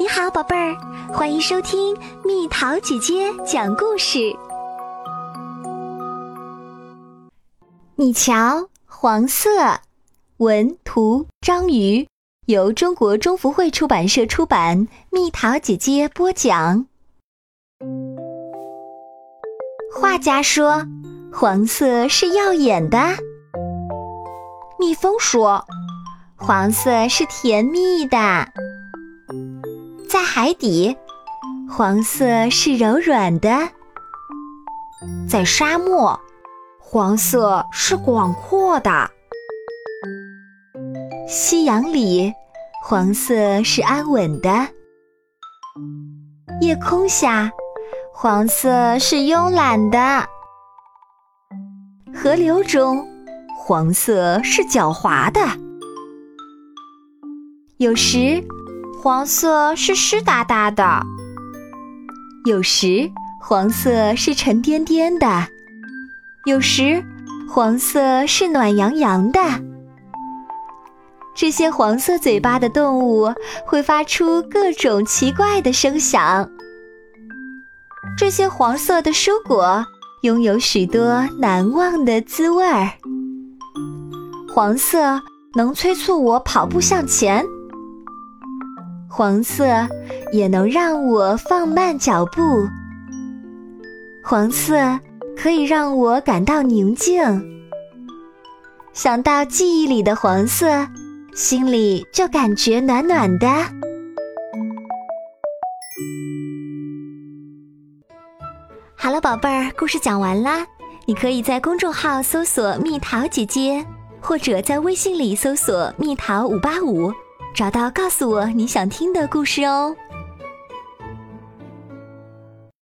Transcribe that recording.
你好，宝贝儿，欢迎收听蜜桃姐姐讲故事。你瞧，黄色，文图章鱼，由中国中福会出版社出版，蜜桃姐姐播讲。画家说，黄色是耀眼的。蜜蜂说，黄色是甜蜜的。海底，黄色是柔软的；在沙漠，黄色是广阔的；夕阳里，黄色是安稳的；夜空下，黄色是慵懒的；河流中，黄色是狡猾的。有时。黄色是湿哒哒的，有时黄色是沉甸甸的，有时黄色是暖洋洋的。这些黄色嘴巴的动物会发出各种奇怪的声响。这些黄色的蔬果拥有许多难忘的滋味儿。黄色能催促我跑步向前。黄色也能让我放慢脚步，黄色可以让我感到宁静。想到记忆里的黄色，心里就感觉暖暖的。好了，宝贝儿，故事讲完啦。你可以在公众号搜索“蜜桃姐姐”，或者在微信里搜索“蜜桃五八五”。找到，告诉我你想听的故事哦。